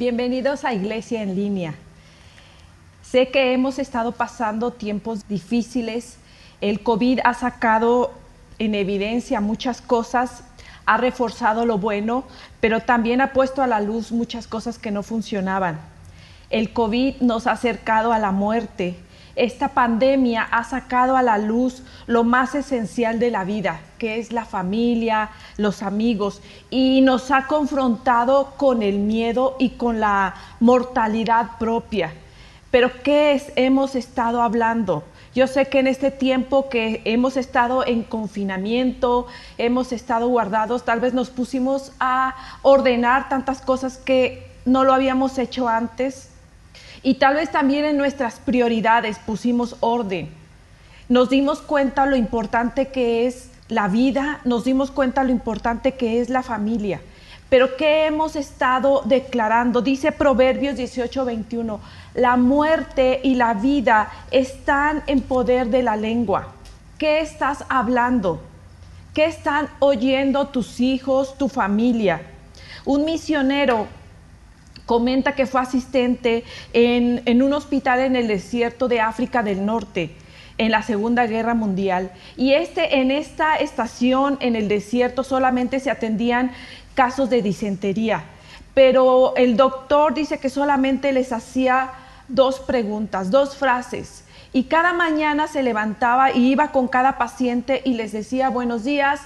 Bienvenidos a Iglesia en línea. Sé que hemos estado pasando tiempos difíciles. El COVID ha sacado en evidencia muchas cosas, ha reforzado lo bueno, pero también ha puesto a la luz muchas cosas que no funcionaban. El COVID nos ha acercado a la muerte. Esta pandemia ha sacado a la luz lo más esencial de la vida, que es la familia, los amigos, y nos ha confrontado con el miedo y con la mortalidad propia. Pero ¿qué es, hemos estado hablando? Yo sé que en este tiempo que hemos estado en confinamiento, hemos estado guardados, tal vez nos pusimos a ordenar tantas cosas que no lo habíamos hecho antes. Y tal vez también en nuestras prioridades pusimos orden. Nos dimos cuenta lo importante que es la vida, nos dimos cuenta lo importante que es la familia. Pero ¿qué hemos estado declarando? Dice Proverbios 18, 21, la muerte y la vida están en poder de la lengua. ¿Qué estás hablando? ¿Qué están oyendo tus hijos, tu familia? Un misionero comenta que fue asistente en, un hospital en el desierto de África del Norte en la Segunda Guerra Mundial. Y este, en esta estación en el desierto solamente se atendían casos de disentería. Pero el doctor dice que solamente les hacía dos preguntas, dos frases. Y cada mañana se levantaba y iba con cada paciente y les decía, buenos días,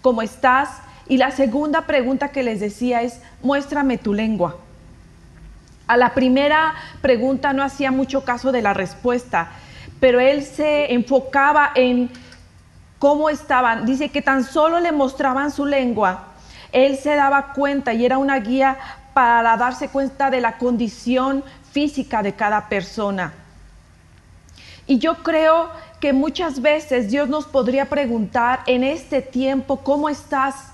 ¿cómo estás? Y la segunda pregunta que les decía es, muéstrame tu lengua. A la primera pregunta no hacía mucho caso de la respuesta, pero él se enfocaba en cómo estaban. Dice que tan solo le mostraban su lengua él se daba cuenta y era una guía para darse cuenta de la condición física de cada persona. Y yo creo que muchas veces Dios nos podría preguntar en este tiempo, ¿cómo estás?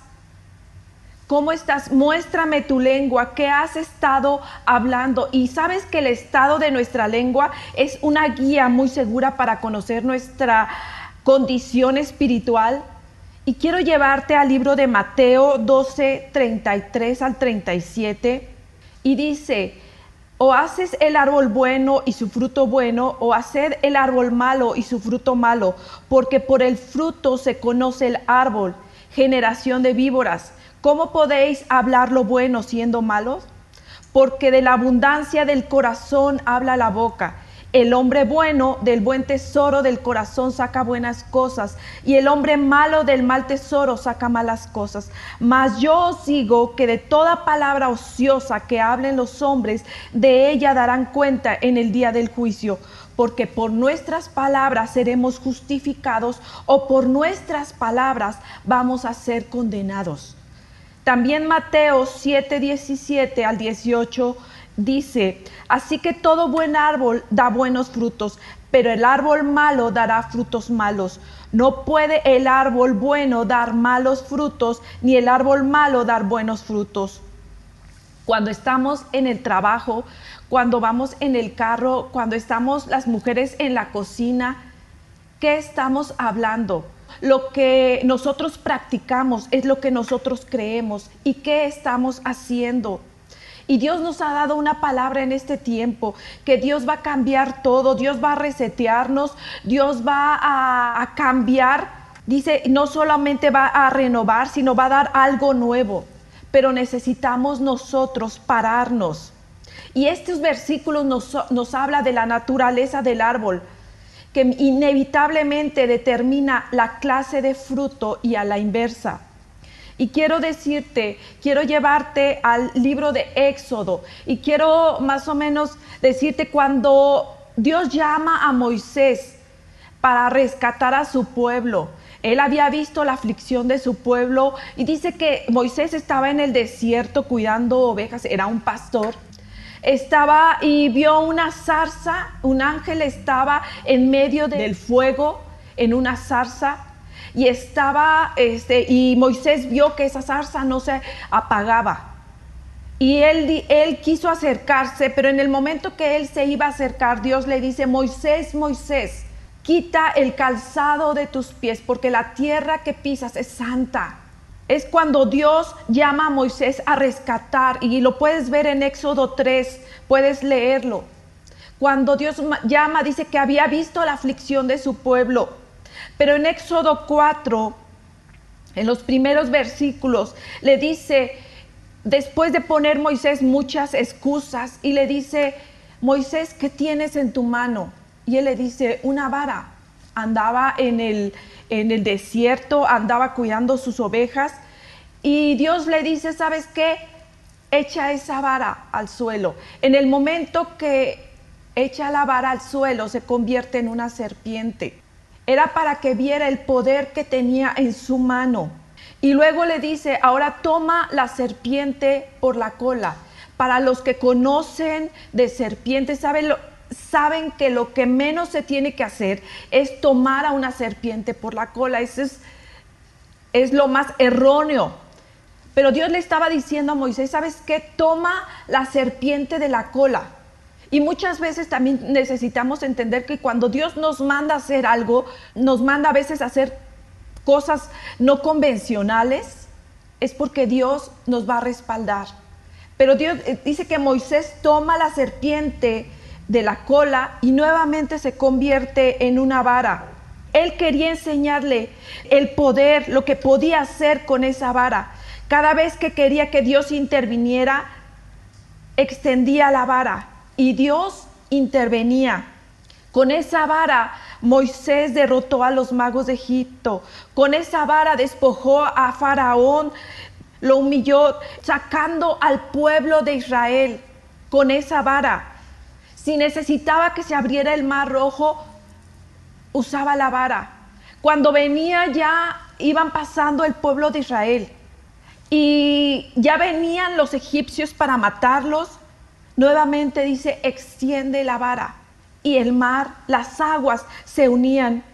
¿Cómo estás? Muéstrame tu lengua, ¿qué has estado hablando? Y sabes que el estado de nuestra lengua es una guía muy segura para conocer nuestra condición espiritual. Y quiero llevarte al libro de Mateo 12, 33 al 37. Y dice, o haces el árbol bueno y su fruto bueno, o haced el árbol malo y su fruto malo, porque por el fruto se conoce el árbol, generación de víboras. ¿Cómo podéis hablar lo bueno siendo malos? Porque de la abundancia del corazón habla la boca. El hombre bueno del buen tesoro del corazón saca buenas cosas y el hombre malo del mal tesoro saca malas cosas. Mas yo os digo que de toda palabra ociosa que hablen los hombres, de ella darán cuenta en el día del juicio porque por nuestras palabras seremos justificados o por nuestras palabras vamos a ser condenados. También Mateo 7, 17 al 18 dice, así que todo buen árbol da buenos frutos, pero el árbol malo dará frutos malos. No puede el árbol bueno dar malos frutos, ni el árbol malo dar buenos frutos. Cuando estamos en el trabajo, cuando vamos en el carro, cuando estamos las mujeres en la cocina, ¿qué estamos hablando? Lo que nosotros practicamos es lo que nosotros creemos. ¿Y qué estamos haciendo? Y Dios nos ha dado una palabra en este tiempo, que Dios va a cambiar todo, Dios va a resetearnos, Dios va a, cambiar. Dice, no solamente va a renovar, sino va a dar algo nuevo. Pero necesitamos nosotros pararnos. Y estos versículos nos, nos habla de la naturaleza del árbol, que inevitablemente determina la clase de fruto y a la inversa. Y quiero decirte, quiero llevarte al libro de Éxodo y quiero más o menos decirte cuando Dios llama a Moisés para rescatar a su pueblo. Él había visto la aflicción de su pueblo y dice que Moisés estaba en el desierto cuidando ovejas, era un pastor. Estaba y vio una zarza, un ángel estaba en medio del fuego, en una zarza y estaba, este, y Moisés vio que esa zarza no se apagaba. Y él, él quiso acercarse, pero en el momento que él se iba a acercar, Dios le dice, Moisés, Moisés, quita el calzado de tus pies, porque la tierra que pisas es santa. Es cuando Dios llama a Moisés a rescatar y lo puedes ver en Éxodo 3, puedes leerlo. Cuando Dios llama, dice que había visto la aflicción de su pueblo. Pero en Éxodo 4, en los primeros versículos, le dice, después de poner Moisés muchas excusas, y le dice, Moisés, ¿qué tienes en tu mano? Y él le dice, una vara. Andaba en el, en el desierto, andaba cuidando sus ovejas, y Dios le dice, ¿sabes qué? Echa esa vara al suelo. En el momento que echa la vara al suelo, se convierte en una serpiente. Era para que viera el poder que tenía en su mano. Y luego le dice, ahora toma la serpiente por la cola. Para los que conocen de serpientes, saben, saben que lo que menos se tiene que hacer es tomar a una serpiente por la cola. Eso es, es lo más erróneo. Pero Dios le estaba diciendo a Moisés, ¿sabes qué? Toma la serpiente de la cola. Y muchas veces también necesitamos entender que cuando Dios nos manda hacer algo, nos manda a veces a hacer cosas no convencionales, es porque Dios nos va a respaldar. Pero Dios eh, dice que Moisés toma la serpiente de la cola y nuevamente se convierte en una vara. Él quería enseñarle el poder, lo que podía hacer con esa vara. Cada vez que quería que Dios interviniera, extendía la vara y Dios intervenía. Con esa vara Moisés derrotó a los magos de Egipto. Con esa vara despojó a Faraón, lo humilló, sacando al pueblo de Israel. Con esa vara. Si necesitaba que se abriera el mar rojo, usaba la vara. Cuando venía ya iban pasando el pueblo de Israel y ya venían los egipcios para matarlos, Nuevamente dice, extiende la vara y el mar, las aguas se unían.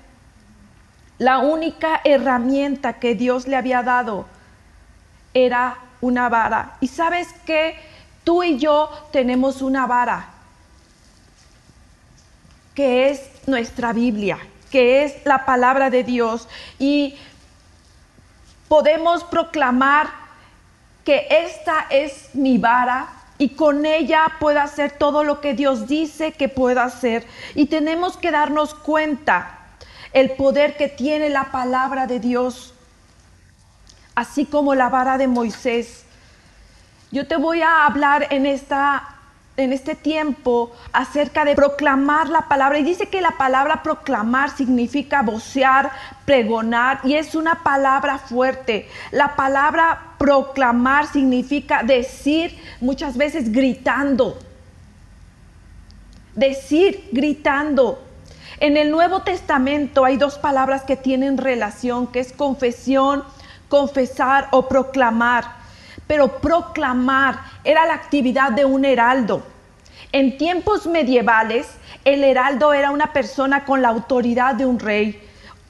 La única herramienta que Dios le había dado era una vara. Y sabes que tú y yo tenemos una vara, que es nuestra Biblia, que es la palabra de Dios. Y podemos proclamar que esta es mi vara, y con ella pueda hacer todo lo que Dios dice que pueda hacer. Y tenemos que darnos cuenta el poder que tiene la palabra de Dios, así como la vara de Moisés. Yo te voy a hablar en esta en este tiempo acerca de proclamar la palabra. Y dice que la palabra proclamar significa vocear, pregonar, y es una palabra fuerte. La palabra proclamar significa decir muchas veces gritando. Decir gritando. En el Nuevo Testamento hay dos palabras que tienen relación, que es confesión, confesar o proclamar pero proclamar era la actividad de un heraldo. En tiempos medievales, el heraldo era una persona con la autoridad de un rey,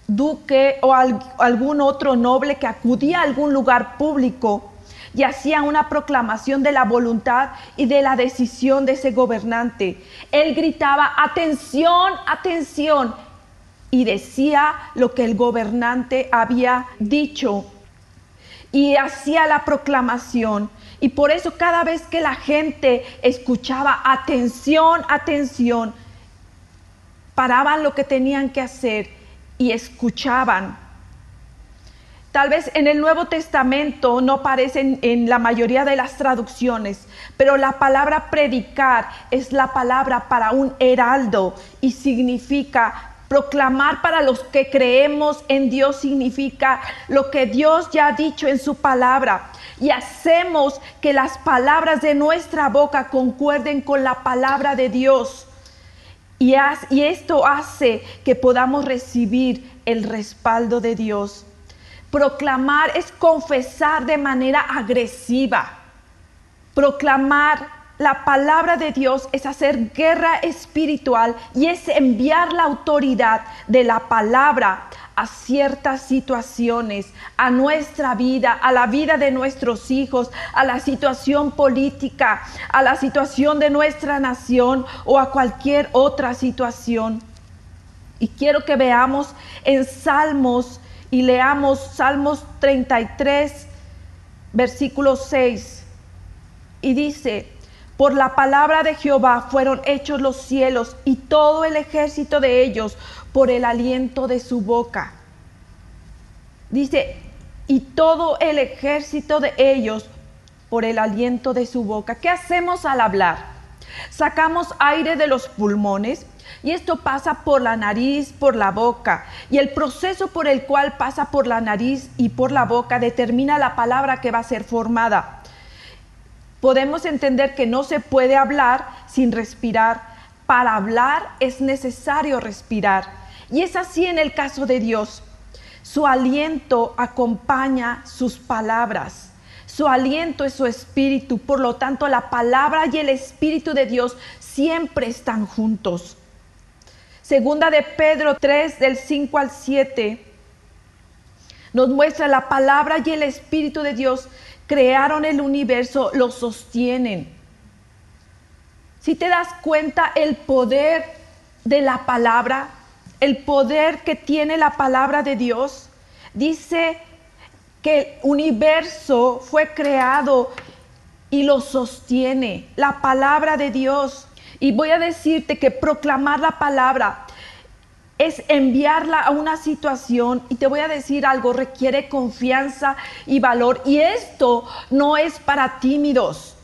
duque o algún otro noble que acudía a algún lugar público y hacía una proclamación de la voluntad y de la decisión de ese gobernante. Él gritaba, atención, atención, y decía lo que el gobernante había dicho y hacía la proclamación. Y por eso cada vez que la gente escuchaba, atención, atención, paraban lo que tenían que hacer y escuchaban. Tal vez en el Nuevo Testamento no aparecen en la mayoría de las traducciones, pero la palabra predicar es la palabra para un heraldo y significa Proclamar para los que creemos en Dios significa lo que Dios ya ha dicho en su palabra. Y hacemos que las palabras de nuestra boca concuerden con la palabra de Dios. Y, esto hace que podamos recibir el respaldo de Dios. Proclamar es confesar de manera agresiva. Proclamar la palabra de Dios es hacer guerra espiritual y es enviar la autoridad de la palabra a ciertas situaciones, a nuestra vida, a la vida de nuestros hijos, a la situación política, a la situación de nuestra nación o a cualquier otra situación. Y quiero que veamos en Salmos y leamos Salmos 33, versículo 6, y dice, por la palabra de Jehová fueron hechos los cielos y todo el ejército de ellos por el aliento de su boca. Dice, y todo el ejército de ellos por el aliento de su boca. ¿Qué hacemos al hablar? Sacamos aire de los pulmones y esto pasa por la nariz, por la boca. Y el proceso por el cual pasa por la nariz y por la boca determina la palabra que va a ser formada. Podemos entender que no se puede hablar sin respirar. Para hablar es necesario respirar. Y es así en el caso de Dios. Su aliento acompaña sus palabras. Su aliento es su espíritu. Por lo tanto, la palabra y el espíritu de Dios siempre están juntos. Segunda de Pedro 3 del 5 al 7 nos muestra la palabra y el Espíritu de Dios crearon el universo, lo sostienen. Si te das cuenta el poder de la palabra, el poder que tiene la palabra de Dios, dice que el universo fue creado y lo sostiene, la palabra de Dios. Y voy a decirte que proclamar la palabra es enviarla a una situación y te voy a decir algo, requiere confianza y valor. Y esto no es para tímidos.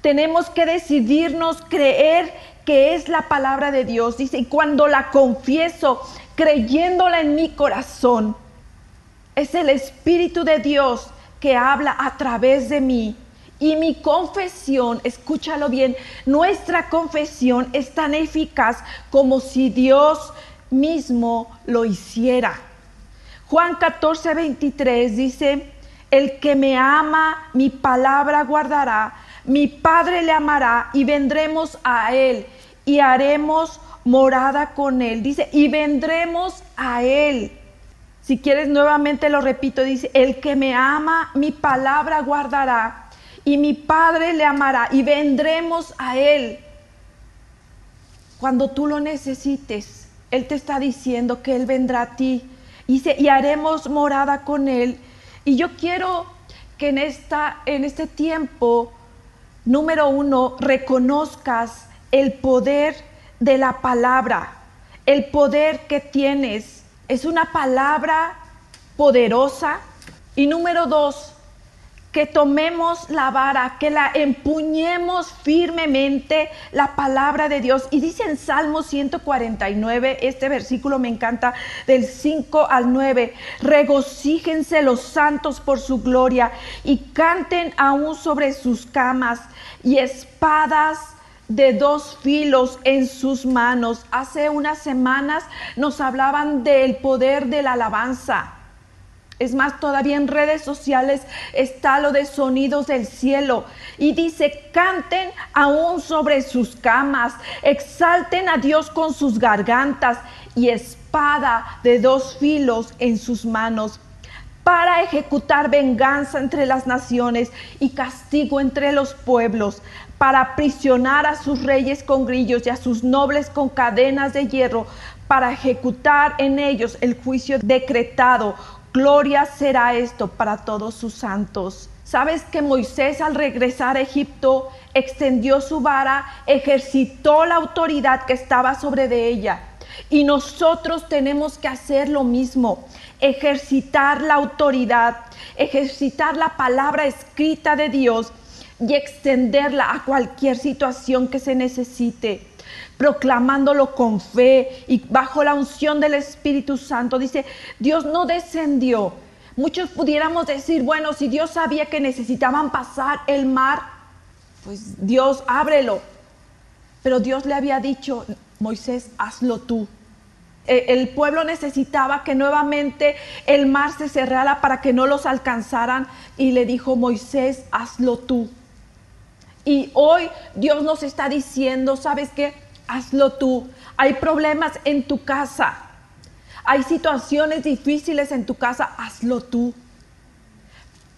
Tenemos que decidirnos creer que es la palabra de Dios. Dice, y cuando la confieso, creyéndola en mi corazón, es el Espíritu de Dios que habla a través de mí y mi confesión, escúchalo bien, nuestra confesión es tan eficaz como si Dios mismo lo hiciera. Juan 14, 23 dice, el que me ama, mi palabra guardará, mi Padre le amará y vendremos a él y haremos morada con él. Dice, y vendremos a él. Si quieres nuevamente lo repito, dice, el que me ama, mi palabra guardará y mi Padre le amará y vendremos a Él. Cuando tú lo necesites, Él te está diciendo que Él vendrá a ti y, y haremos morada con Él. Y yo quiero que en, esta, en este tiempo, número uno, reconozcas el poder de la palabra, el poder que tienes. Es una palabra poderosa. Y número dos, que tomemos la vara, que la empuñemos firmemente la palabra de Dios. Y dice en Salmo 149, este versículo me encanta, del 5 al 9, regocíjense los santos por su gloria y canten aún sobre sus camas y espadas de dos filos en sus manos. Hace unas semanas nos hablaban del poder de la alabanza es más, todavía en redes sociales está lo de sonidos del cielo. Y dice, canten aún sobre sus camas, exalten a Dios con sus gargantas y espada de dos filos en sus manos para ejecutar venganza entre las naciones y castigo entre los pueblos, para aprisionar a sus reyes con grillos y a sus nobles con cadenas de hierro, para ejecutar en ellos el juicio decretado Gloria será esto para todos sus santos. ¿Sabes que Moisés al regresar a Egipto extendió su vara, ejercitó la autoridad que estaba sobre de ella? Y nosotros tenemos que hacer lo mismo, ejercitar la autoridad, ejercitar la palabra escrita de Dios y extenderla a cualquier situación que se necesite proclamándolo con fe y bajo la unción del Espíritu Santo. Dice, Dios no descendió. Muchos pudiéramos decir, bueno, si Dios sabía que necesitaban pasar el mar, pues Dios ábrelo. Pero Dios le había dicho, Moisés, hazlo tú. E, el pueblo necesitaba que nuevamente el mar se cerrara para que no los alcanzaran y le dijo, Moisés, hazlo tú. Y hoy Dios nos está diciendo, ¿sabes qué? Hazlo tú. Hay problemas en tu casa. Hay situaciones difíciles en tu casa, hazlo tú.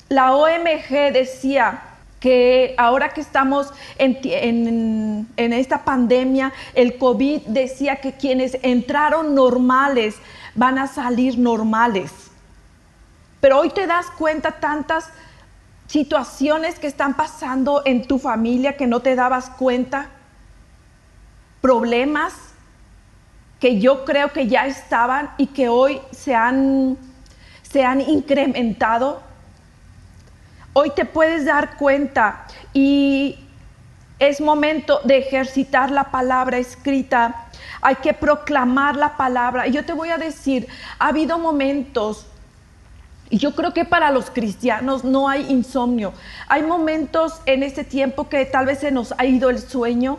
La OMG decía que ahora que estamos en, esta pandemia, el COVID decía que quienes entraron normales van a salir normales. Pero hoy te das cuenta tantas situaciones que están pasando en tu familia que no te dabas cuenta, problemas que yo creo que ya estaban y que hoy se han, se han incrementado. Hoy te puedes dar cuenta y es momento de ejercitar la palabra escrita. Hay que proclamar la palabra. Y yo te voy a decir, ha habido momentos y yo creo que para los cristianos no hay insomnio. Hay momentos en este tiempo que tal vez se nos ha ido el sueño.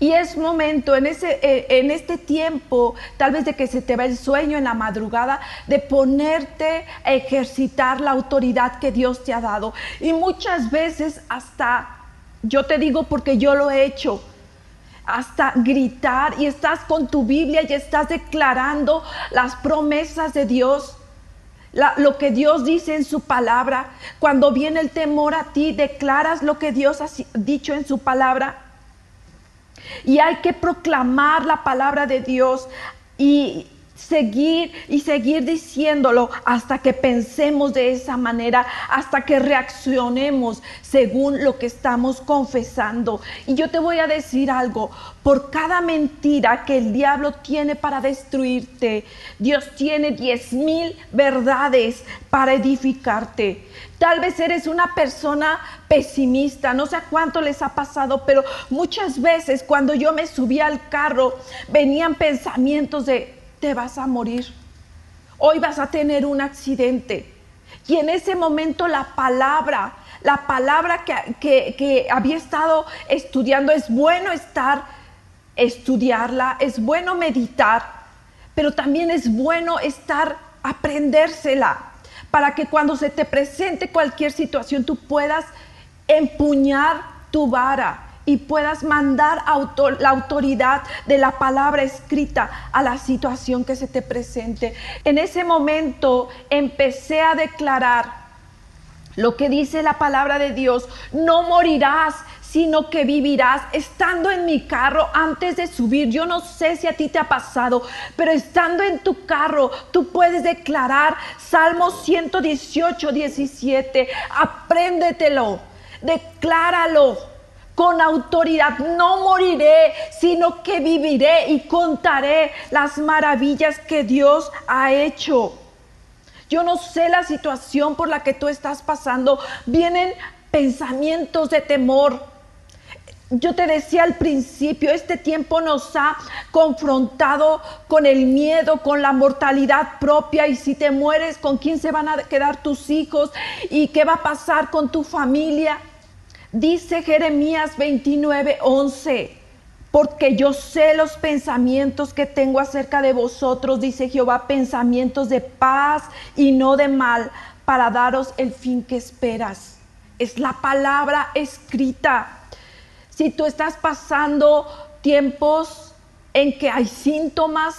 Y es momento en, ese, eh, en este tiempo, tal vez de que se te va el sueño en la madrugada, de ponerte a ejercitar la autoridad que Dios te ha dado. Y muchas veces hasta, yo te digo porque yo lo he hecho, hasta gritar y estás con tu Biblia y estás declarando las promesas de Dios lo que Dios dice en su palabra. Cuando viene el temor a ti, declaras lo que Dios ha dicho en su palabra. Y hay que proclamar la palabra de Dios y seguir y seguir diciéndolo hasta que pensemos de esa manera, hasta que reaccionemos según lo que estamos confesando. Y yo te voy a decir algo, por cada mentira que el diablo tiene para destruirte, Dios tiene diez mil verdades para edificarte. Tal vez eres una persona pesimista, no sé cuánto les ha pasado, pero muchas veces cuando yo me subí al carro venían pensamientos de te vas a morir. Hoy vas a tener un accidente. Y en ese momento la palabra, la palabra que, había estado estudiando, es bueno estar, estudiarla, es bueno meditar, pero también es bueno estar, aprendérsela, para que cuando se te presente cualquier situación tú puedas empuñar tu vara y puedas mandar la autoridad de la palabra escrita a la situación que se te presente. En ese momento empecé a declarar lo que dice la palabra de Dios, no morirás, sino que vivirás estando en mi carro antes de subir. Yo no sé si a ti te ha pasado, pero estando en tu carro, tú puedes declarar Salmo 118, 17. Apréndetelo, decláralo con autoridad. No moriré, sino que viviré y contaré las maravillas que Dios ha hecho. Yo no sé la situación por la que tú estás pasando. Vienen pensamientos de temor. Yo te decía al principio, este tiempo nos ha confrontado con el miedo, con la mortalidad propia y si te mueres, ¿con quién se van a quedar tus hijos? ¿Y qué va a pasar con tu familia? Dice Jeremías 29, 11, porque yo sé los pensamientos que tengo acerca de vosotros, dice Jehová, pensamientos de paz y no de mal, para daros el fin que esperas. Es la palabra escrita. Si tú estás pasando tiempos en que hay síntomas,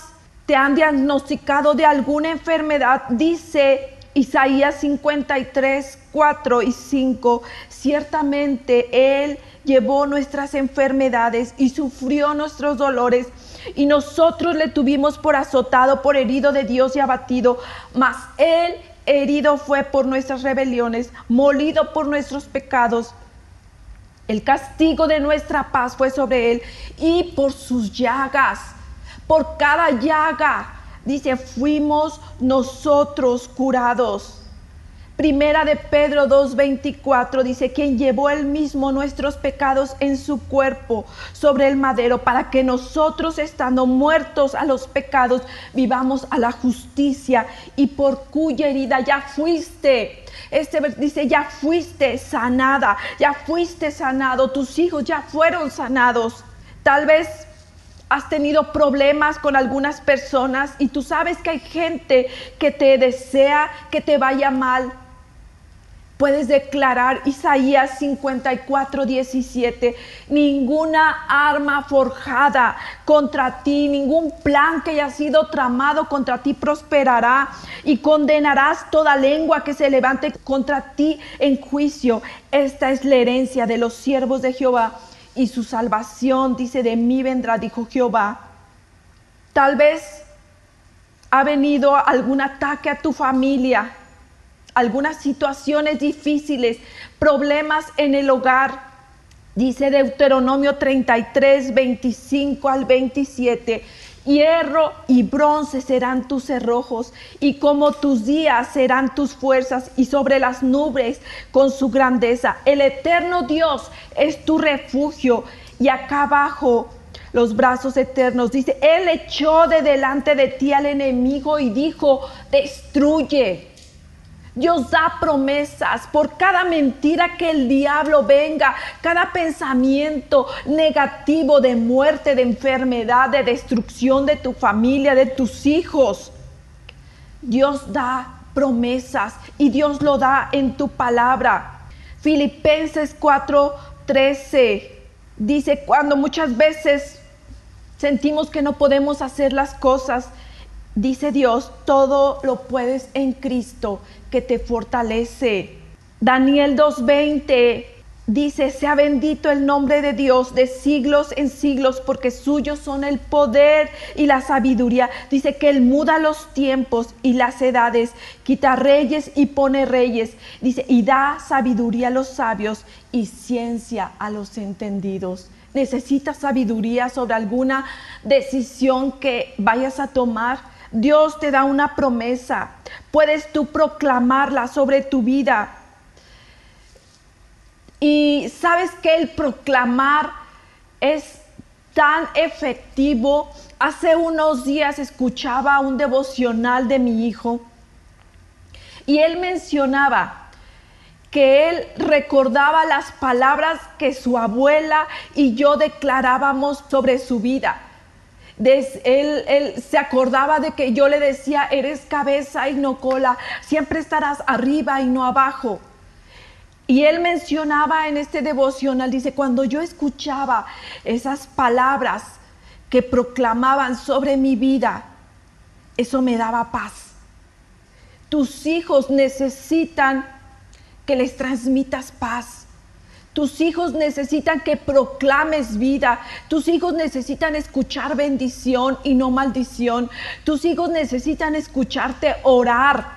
te han diagnosticado de alguna enfermedad, dice Isaías 53, 4 y 5, ciertamente Él llevó nuestras enfermedades y sufrió nuestros dolores, y nosotros le tuvimos por azotado, por herido de Dios y abatido, mas Él herido fue por nuestras rebeliones, molido por nuestros pecados. El castigo de nuestra paz fue sobre Él, y por sus llagas, por cada llaga, dice, fuimos nosotros curados. Primera de Pedro 2.24 dice, quien llevó él mismo nuestros pecados en su cuerpo sobre el madero, para que nosotros estando muertos a los pecados, vivamos a la justicia y por cuya herida ya fuiste. Este dice, ya fuiste sanada, ya fuiste sanado, tus hijos ya fueron sanados. Tal vez has tenido problemas con algunas personas y tú sabes que hay gente que te desea que te vaya mal. Puedes declarar Isaías 54, 17, ninguna arma forjada contra ti, ningún plan que haya sido tramado contra ti prosperará y condenarás toda lengua que se levante contra ti en juicio. Esta es la herencia de los siervos de Jehová y su salvación, dice, de mí vendrá, dijo Jehová. Tal vez ha venido algún ataque a tu familia algunas situaciones difíciles, problemas en el hogar. Dice Deuteronomio 33, 25 al 27. Hierro y bronce serán tus cerrojos, y como tus días serán tus fuerzas, y sobre las nubes con su grandeza. El eterno Dios es tu refugio, y acá abajo los brazos eternos. Dice, Él echó de delante de ti al enemigo y dijo, destruye. Dios da promesas por cada mentira que el diablo venga, cada pensamiento negativo de muerte, de enfermedad, de destrucción de tu familia, de tus hijos. Dios da promesas y Dios lo da en tu palabra. Filipenses 4:13 dice, cuando muchas veces sentimos que no podemos hacer las cosas, dice Dios, todo lo puedes en Cristo que te fortalece. Daniel 2.20 dice, sea bendito el nombre de Dios de siglos en siglos, porque suyos son el poder y la sabiduría. Dice que Él muda los tiempos y las edades, quita reyes y pone reyes. Dice, y da sabiduría a los sabios y ciencia a los entendidos. Necesitas sabiduría sobre alguna decisión que vayas a tomar Dios te da una promesa. Puedes tú proclamarla sobre tu vida. Y sabes que el proclamar es tan efectivo. Hace unos días escuchaba un devocional de mi hijo y él mencionaba que él recordaba las palabras que su abuela y yo declarábamos sobre su vida él, se acordaba de que yo le decía, eres cabeza y no cola, siempre estarás arriba y no abajo. Y él mencionaba en este devocional, dice, cuando yo escuchaba esas palabras que proclamaban sobre mi vida, eso me daba paz. Tus hijos necesitan que les transmitas paz. Tus hijos necesitan que proclames vida. Tus hijos necesitan escuchar bendición y no maldición. Tus hijos necesitan escucharte orar.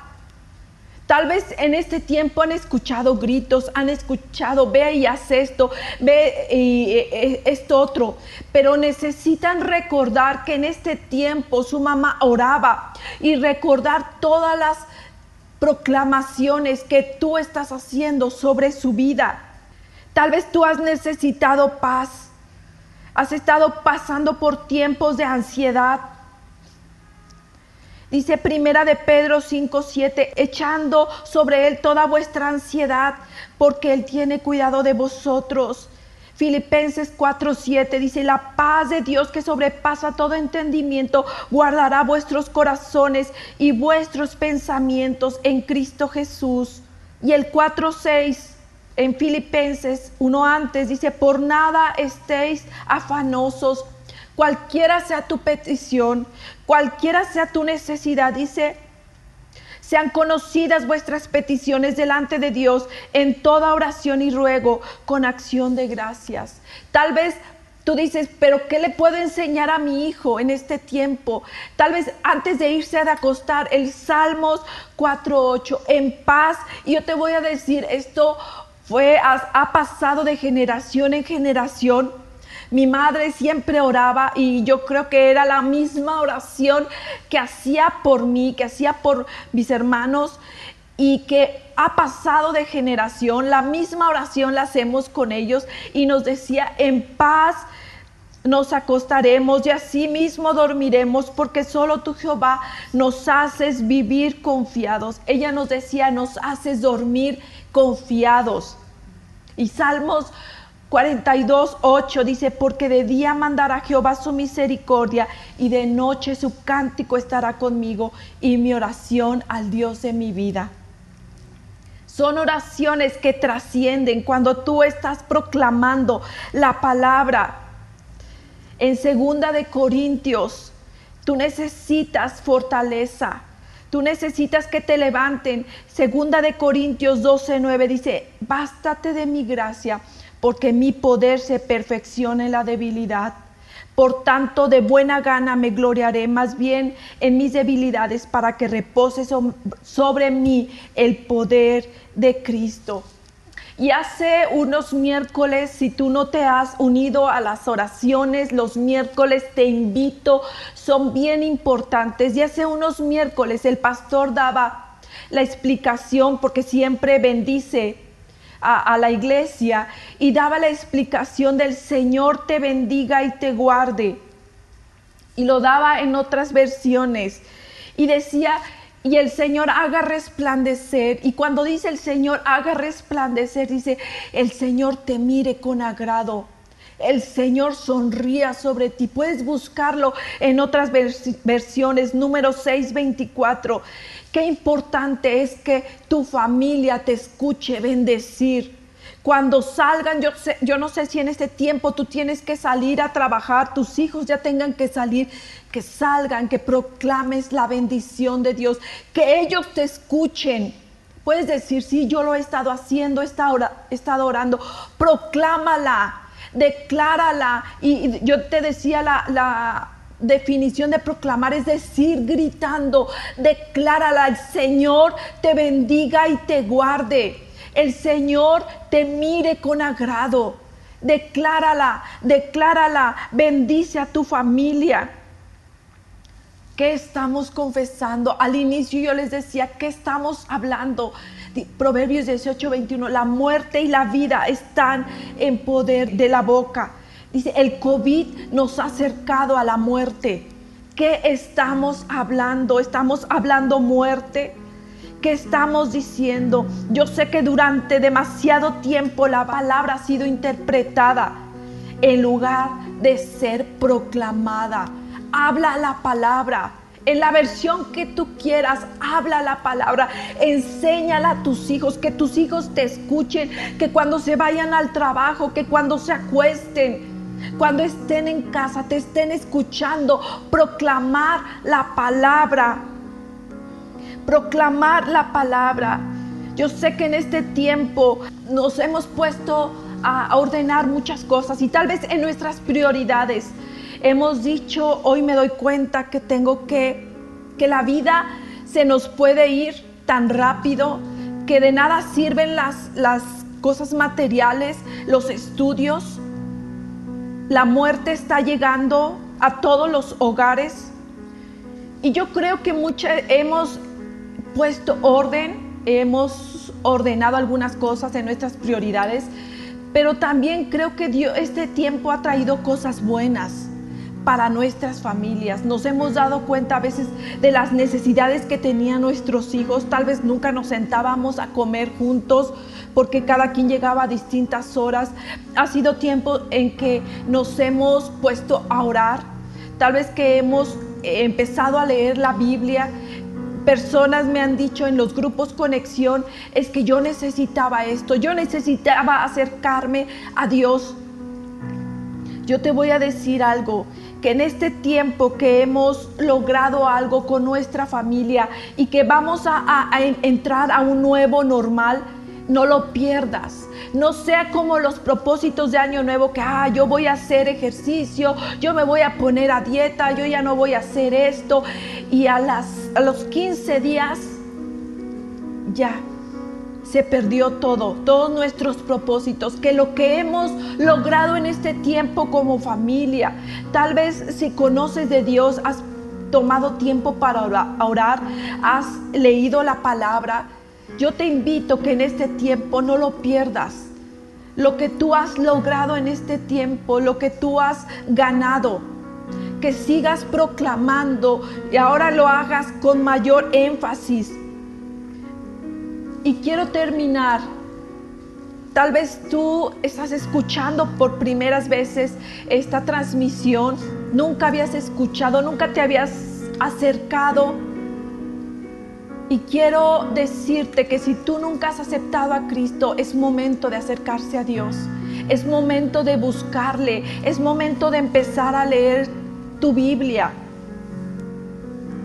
Tal vez en este tiempo han escuchado gritos, han escuchado, ve y haz esto, ve y e, esto otro, pero necesitan recordar que en este tiempo su mamá oraba y recordar todas las proclamaciones que tú estás haciendo sobre su vida. Tal vez tú has necesitado paz. Has estado pasando por tiempos de ansiedad. Dice primera de Pedro 5:7, echando sobre él toda vuestra ansiedad, porque él tiene cuidado de vosotros. Filipenses 4:7 dice, la paz de Dios que sobrepasa todo entendimiento guardará vuestros corazones y vuestros pensamientos en Cristo Jesús. Y el 4:6 en Filipenses, uno antes, dice, por nada estéis afanosos, cualquiera sea tu petición, cualquiera sea tu necesidad, dice, sean conocidas vuestras peticiones delante de Dios en toda oración y ruego con acción de gracias. Tal vez Tú dices, pero ¿qué le puedo enseñar a mi hijo en este tiempo? Tal vez antes de irse a acostar, el Salmos 4.8, en paz. Y yo te voy a decir, esto fue, ha, pasado de generación en generación. Mi madre siempre oraba y yo creo que era la misma oración que hacía por mí, que hacía por mis hermanos y que ha pasado de generación. La misma oración la hacemos con ellos y nos decía, en paz nos acostaremos y así mismo dormiremos porque solo tú Jehová nos haces vivir confiados. Ella nos decía, nos haces dormir confiados. Y Salmos 42, 8 dice, porque de día mandará Jehová su misericordia y de noche su cántico estará conmigo y mi oración al Dios de mi vida. Son oraciones que trascienden cuando tú estás proclamando la palabra. En segunda de Corintios, tú necesitas fortaleza. Tú necesitas que te levanten. Segunda de Corintios 12, 9 dice, bástate de mi gracia, porque mi poder se perfecciona en la debilidad. Por tanto, de buena gana me gloriaré más bien en mis debilidades para que repose sobre mí el poder de Cristo. Y hace unos miércoles, si tú no te has unido a las oraciones, los miércoles te invito, son bien importantes. Y hace unos miércoles el pastor daba la explicación porque siempre bendice a, la iglesia y daba la explicación del Señor te bendiga y te guarde. Y lo daba en otras versiones. Y decía, y el Señor haga resplandecer. Y cuando dice el Señor haga resplandecer, dice, el Señor te mire con agrado. El Señor sonría sobre ti. Puedes buscarlo en otras versiones, número 624. Qué importante es que tu familia te escuche bendecir. Cuando salgan, yo, yo no sé si en este tiempo tú tienes que salir a trabajar, tus hijos ya tengan que salir, que salgan, que proclames la bendición de Dios, que ellos te escuchen. Puedes decir, sí, yo lo he estado haciendo, he estado orando, proclámala, declárala. Y, yo te decía la definición de proclamar es decir, gritando, declárala, el Señor te bendiga y te guarde. El Señor te mire con agrado. Declárala, declárala, bendice a tu familia. ¿Qué estamos confesando? Al inicio yo les decía, ¿qué estamos hablando? Proverbios 18, 21, la muerte y la vida están en poder de la boca. Dice, el COVID nos ha acercado a la muerte. ¿Qué estamos hablando? ¿Estamos hablando muerte? ¿Qué estamos diciendo? Yo sé que durante demasiado tiempo la palabra ha sido interpretada en lugar de ser proclamada. Habla la palabra. En la versión que tú quieras, habla la palabra, enséñala a tus hijos, que tus hijos te escuchen, que cuando se vayan al trabajo, que cuando se acuesten, cuando estén en casa, te estén escuchando, proclamar la palabra. Proclamar la palabra. Yo sé que en este tiempo nos hemos puesto a ordenar muchas cosas y tal vez en nuestras prioridades hemos dicho, hoy me doy cuenta que tengo que, que la vida se nos puede ir tan rápido, que de nada sirven las, las cosas materiales, los estudios, la muerte está llegando a todos los hogares. Y yo creo que mucha, hemos puesto orden, hemos ordenado algunas cosas en nuestras prioridades, pero también creo que Dios, este tiempo ha traído cosas buenas para nuestras familias. Nos hemos dado cuenta a veces de las necesidades que tenían nuestros hijos. Tal vez nunca nos sentábamos a comer juntos porque cada quien llegaba a distintas horas. Ha sido tiempo en que nos hemos puesto a orar. Tal vez que hemos empezado a leer la Biblia. Personas me han dicho en los grupos conexión, es que yo necesitaba esto, yo necesitaba acercarme a Dios. Yo te voy a decir algo, que en este tiempo que hemos logrado algo con nuestra familia y que vamos a, entrar a un nuevo normal, no lo pierdas. No sea como los propósitos de año nuevo que, ah, yo voy a hacer ejercicio, yo me voy a poner a dieta, yo ya no voy a hacer esto. Y a, las, a los 15 días, ya se perdió todo, todos nuestros propósitos, que lo que hemos logrado en este tiempo como familia, tal vez si conoces de Dios, has tomado tiempo para orar, has leído la palabra, yo te invito que en este tiempo no lo pierdas. Lo que tú has logrado en este tiempo, lo que tú has ganado, que sigas proclamando y ahora lo hagas con mayor énfasis y quiero terminar. Tal vez tú estás escuchando por primeras veces esta transmisión, nunca habías escuchado, nunca te habías acercado. Y quiero decirte que si tú nunca has aceptado a Cristo, es momento de acercarse a Dios. Es momento de buscarle. Es momento de empezar a leer tu Biblia.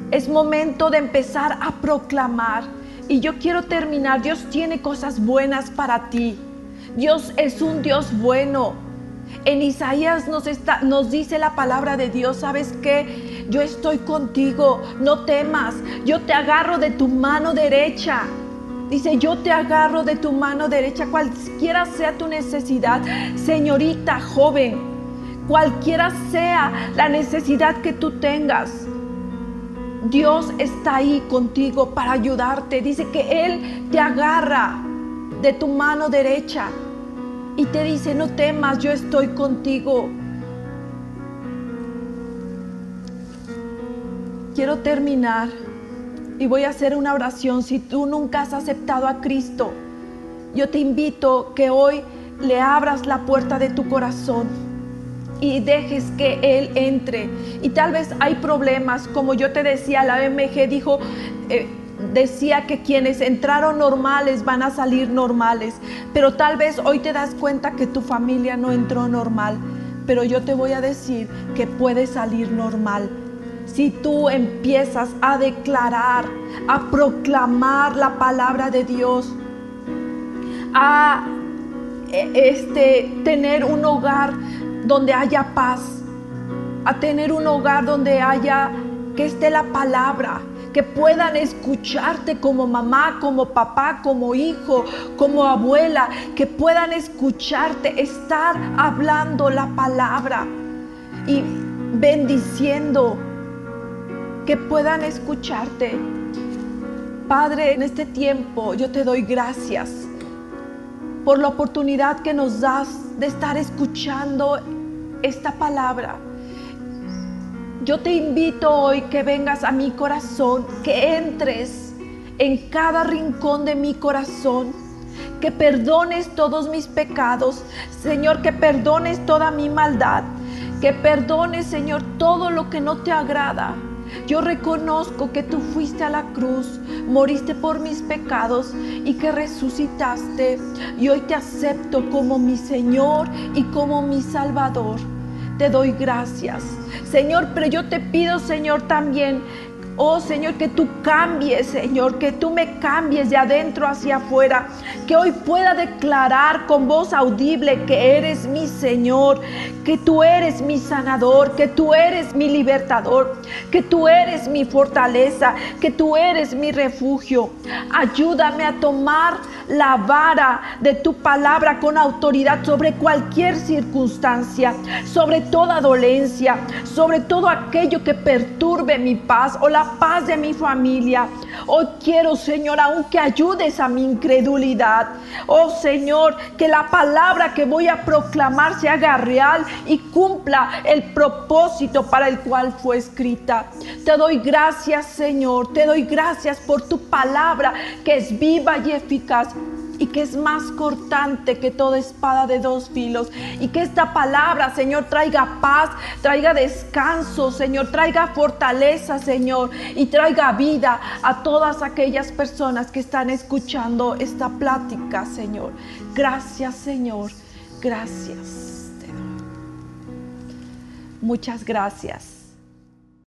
Es momento de empezar a proclamar. Y yo quiero terminar, Dios tiene cosas buenas para ti. Dios es un Dios bueno. En Isaías nos, está, nos dice la palabra de Dios, ¿sabes qué? Yo estoy contigo, no temas, yo te agarro de tu mano derecha. Dice, yo te agarro de tu mano derecha, cualquiera sea tu necesidad, señorita joven, cualquiera sea la necesidad que tú tengas. Dios está ahí contigo para ayudarte. Dice que Él te agarra de tu mano derecha y te dice, no temas, yo estoy contigo. Quiero terminar y voy a hacer una oración. Si tú nunca has aceptado a Cristo, yo te invito que hoy le abras la puerta de tu corazón y dejes que Él entre. Y tal vez hay problemas, como yo te decía, la MG dijo, eh, decía que quienes entraron normales van a salir normales, pero tal vez hoy te das cuenta que tu familia no entró normal, pero yo te voy a decir que puede salir normal. Si tú empiezas a declarar, a proclamar la palabra de Dios, a e, este, tener un hogar donde haya paz, a tener un hogar donde haya que esté la palabra, que puedan escucharte como mamá, como papá, como hijo, como abuela, que puedan escucharte, estar hablando la palabra y bendiciendo, que puedan escucharte. Padre, en este tiempo yo te doy gracias por la oportunidad que nos das de estar escuchando esta palabra. Yo te invito hoy que vengas a mi corazón, que entres en cada rincón de mi corazón, que perdones todos mis pecados, Señor, que perdones toda mi maldad, que perdones, Señor, todo lo que no te agrada. Yo reconozco que tú fuiste a la cruz, moriste por mis pecados y que resucitaste. Y hoy te acepto como mi Señor y como mi Salvador. Te doy gracias. Señor, pero yo te pido, Señor, también Oh Señor, que tú cambies, Señor, que tú me cambies de adentro hacia afuera, que hoy pueda declarar con voz audible que eres mi Señor, que tú eres mi sanador, que tú eres mi libertador, que tú eres mi fortaleza, que tú eres mi refugio. Ayúdame a tomar la vara de tu palabra con autoridad sobre cualquier circunstancia, sobre toda dolencia, sobre todo aquello que perturbe mi paz o la paz de mi familia. Hoy quiero, Señor, aunque ayudes a mi incredulidad. Oh Señor, que la palabra que voy a proclamar se haga real y cumpla el propósito para el cual fue escrita. Te doy gracias, Señor. Te doy gracias por tu palabra que es viva y eficaz y que es más cortante que toda espada de dos filos. Y que esta palabra, Señor, traiga paz, traiga descanso, Señor, traiga fortaleza, Señor, y traiga vida a todas aquellas personas que están escuchando esta plática, Señor. Gracias, Señor. Gracias. Muchas gracias.